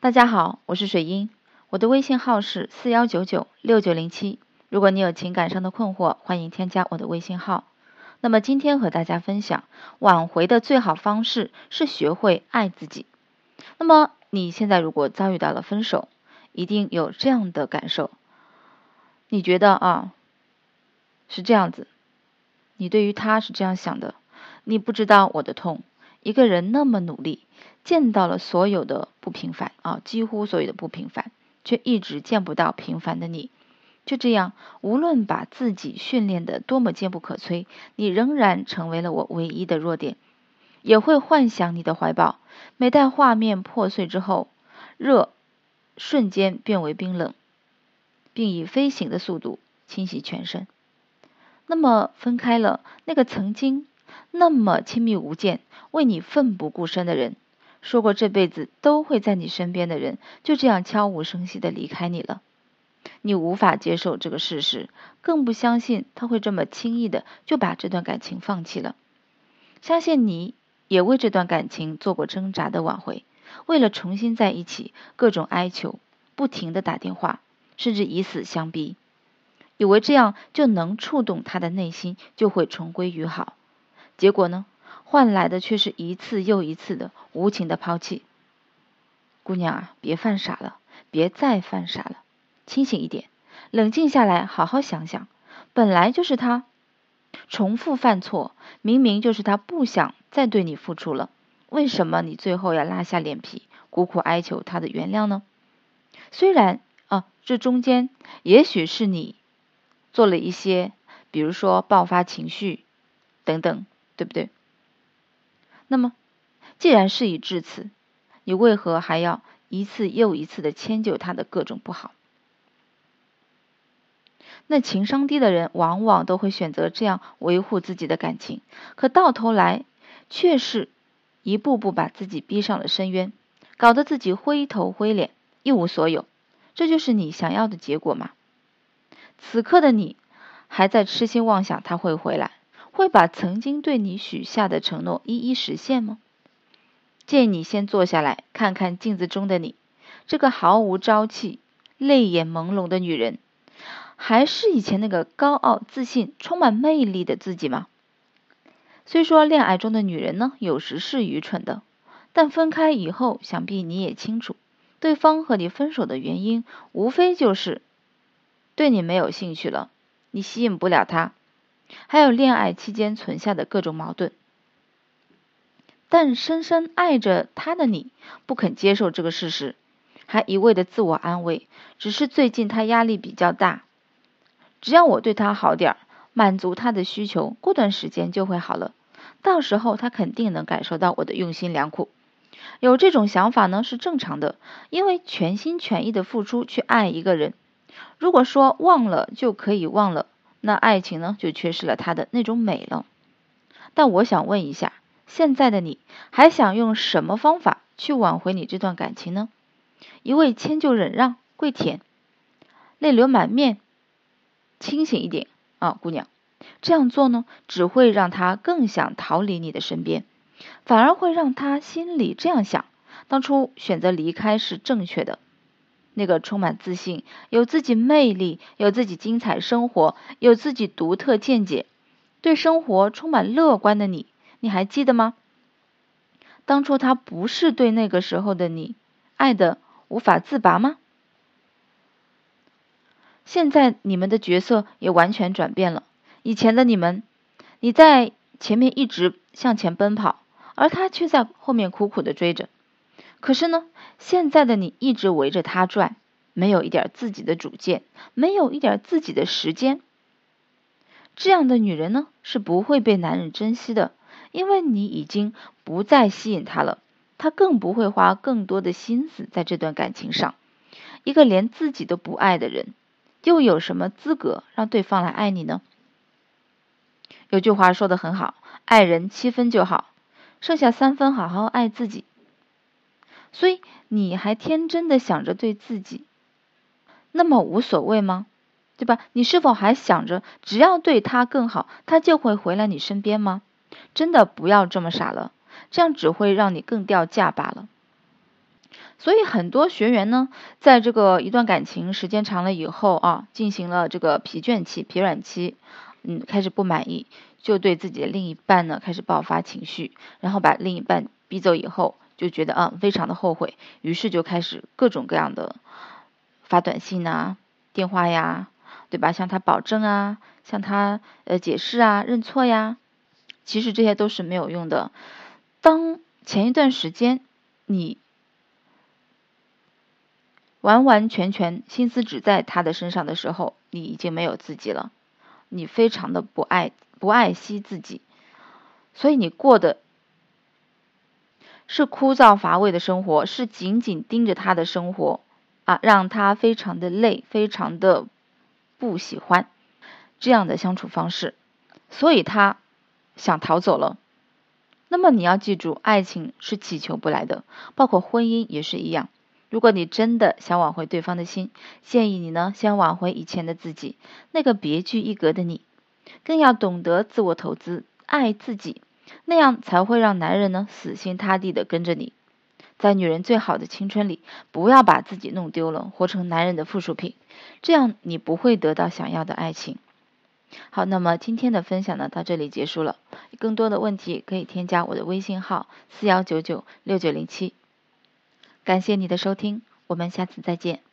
大家好，我是水英，我的微信号是四幺九九六九零七。如果你有情感上的困惑，欢迎添加我的微信号。那么今天和大家分享，挽回的最好方式是学会爱自己。那么你现在如果遭遇到了分手，一定有这样的感受，你觉得啊是这样子，你对于他是这样想的，你不知道我的痛。一个人那么努力，见到了所有的不平凡啊，几乎所有的不平凡，却一直见不到平凡的你。就这样，无论把自己训练的多么坚不可摧，你仍然成为了我唯一的弱点。也会幻想你的怀抱，每待画面破碎之后，热瞬间变为冰冷，并以飞行的速度侵袭全身。那么分开了，那个曾经。那么亲密无间、为你奋不顾身的人，说过这辈子都会在你身边的人，就这样悄无声息的离开你了。你无法接受这个事实，更不相信他会这么轻易的就把这段感情放弃了。相信你也为这段感情做过挣扎的挽回，为了重新在一起，各种哀求，不停的打电话，甚至以死相逼，以为这样就能触动他的内心，就会重归于好。结果呢？换来的却是一次又一次的无情的抛弃。姑娘啊，别犯傻了，别再犯傻了，清醒一点，冷静下来，好好想想。本来就是他重复犯错，明明就是他不想再对你付出了，为什么你最后要拉下脸皮，苦苦哀求他的原谅呢？虽然啊，这中间也许是你做了一些，比如说爆发情绪等等。对不对？那么，既然事已至此，你为何还要一次又一次的迁就他的各种不好？那情商低的人往往都会选择这样维护自己的感情，可到头来却是一步步把自己逼上了深渊，搞得自己灰头灰脸，一无所有。这就是你想要的结果吗？此刻的你还在痴心妄想他会回来？会把曾经对你许下的承诺一一实现吗？建议你先坐下来看看镜子中的你，这个毫无朝气、泪眼朦胧的女人，还是以前那个高傲、自信、充满魅力的自己吗？虽说恋爱中的女人呢，有时是愚蠢的，但分开以后，想必你也清楚，对方和你分手的原因，无非就是对你没有兴趣了，你吸引不了他。还有恋爱期间存下的各种矛盾，但深深爱着他的你不肯接受这个事实，还一味的自我安慰，只是最近他压力比较大，只要我对他好点儿，满足他的需求，过段时间就会好了，到时候他肯定能感受到我的用心良苦。有这种想法呢是正常的，因为全心全意的付出去爱一个人，如果说忘了就可以忘了。那爱情呢，就缺失了它的那种美了。但我想问一下，现在的你还想用什么方法去挽回你这段感情呢？一味迁就忍让，跪舔，泪流满面，清醒一点啊，姑娘！这样做呢，只会让他更想逃离你的身边，反而会让他心里这样想：当初选择离开是正确的。那个充满自信、有自己魅力、有自己精彩生活、有自己独特见解、对生活充满乐观的你，你还记得吗？当初他不是对那个时候的你爱的无法自拔吗？现在你们的角色也完全转变了。以前的你们，你在前面一直向前奔跑，而他却在后面苦苦的追着。可是呢，现在的你一直围着他转，没有一点自己的主见，没有一点自己的时间。这样的女人呢，是不会被男人珍惜的，因为你已经不再吸引他了，他更不会花更多的心思在这段感情上。一个连自己都不爱的人，又有什么资格让对方来爱你呢？有句话说的很好，爱人七分就好，剩下三分好好爱自己。所以你还天真的想着对自己那么无所谓吗？对吧？你是否还想着只要对他更好，他就会回来你身边吗？真的不要这么傻了，这样只会让你更掉价罢了。所以很多学员呢，在这个一段感情时间长了以后啊，进行了这个疲倦期、疲软期，嗯，开始不满意，就对自己的另一半呢开始爆发情绪，然后把另一半逼走以后，就觉得嗯非常的后悔，于是就开始各种各样的发短信啊、电话呀，对吧？向他保证啊，向他呃解释啊、认错呀，其实这些都是没有用的。当前一段时间你。完完全全心思只在他的身上的时候，你已经没有自己了，你非常的不爱不爱惜自己，所以你过的是枯燥乏味的生活，是紧紧盯着他的生活啊，让他非常的累，非常的不喜欢这样的相处方式，所以他想逃走了。那么你要记住，爱情是祈求不来的，包括婚姻也是一样。如果你真的想挽回对方的心，建议你呢先挽回以前的自己，那个别具一格的你，更要懂得自我投资，爱自己，那样才会让男人呢死心塌地的跟着你。在女人最好的青春里，不要把自己弄丢了，活成男人的附属品，这样你不会得到想要的爱情。好，那么今天的分享呢到这里结束了，更多的问题可以添加我的微信号四幺九九六九零七。感谢你的收听，我们下次再见。